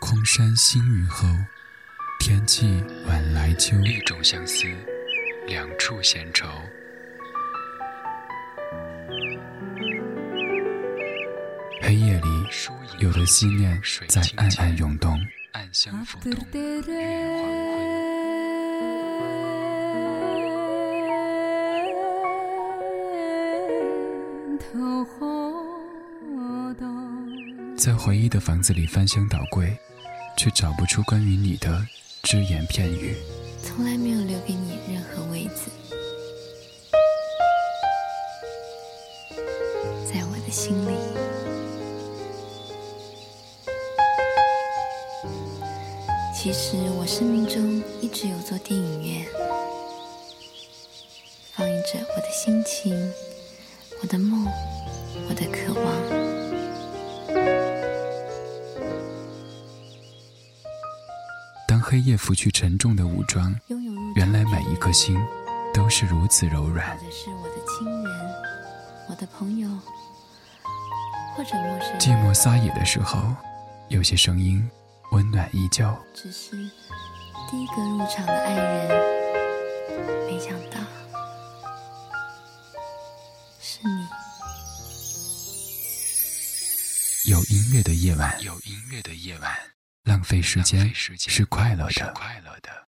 空山新雨后，天际晚来秋。一种相思，两处闲愁。黑夜里，有的思念在暗暗涌动，暗香浮动，在回忆的房子里翻箱倒柜，却找不出关于你的只言片语。从来没有留给你任何位子，在我的心里。其实我生命中一直有座电影院，放映着我的心情、我的梦、我的渴望。黑夜拂去沉重的武装，原来每一颗心都是如此柔软。或者是我的亲人、我的朋友，或者陌生人。寂寞撒野的时候，有些声音。温暖依旧，只是第一个入场的爱人，没想到是你。有音乐的夜晚，有音乐的夜晚，浪费时间是快乐的。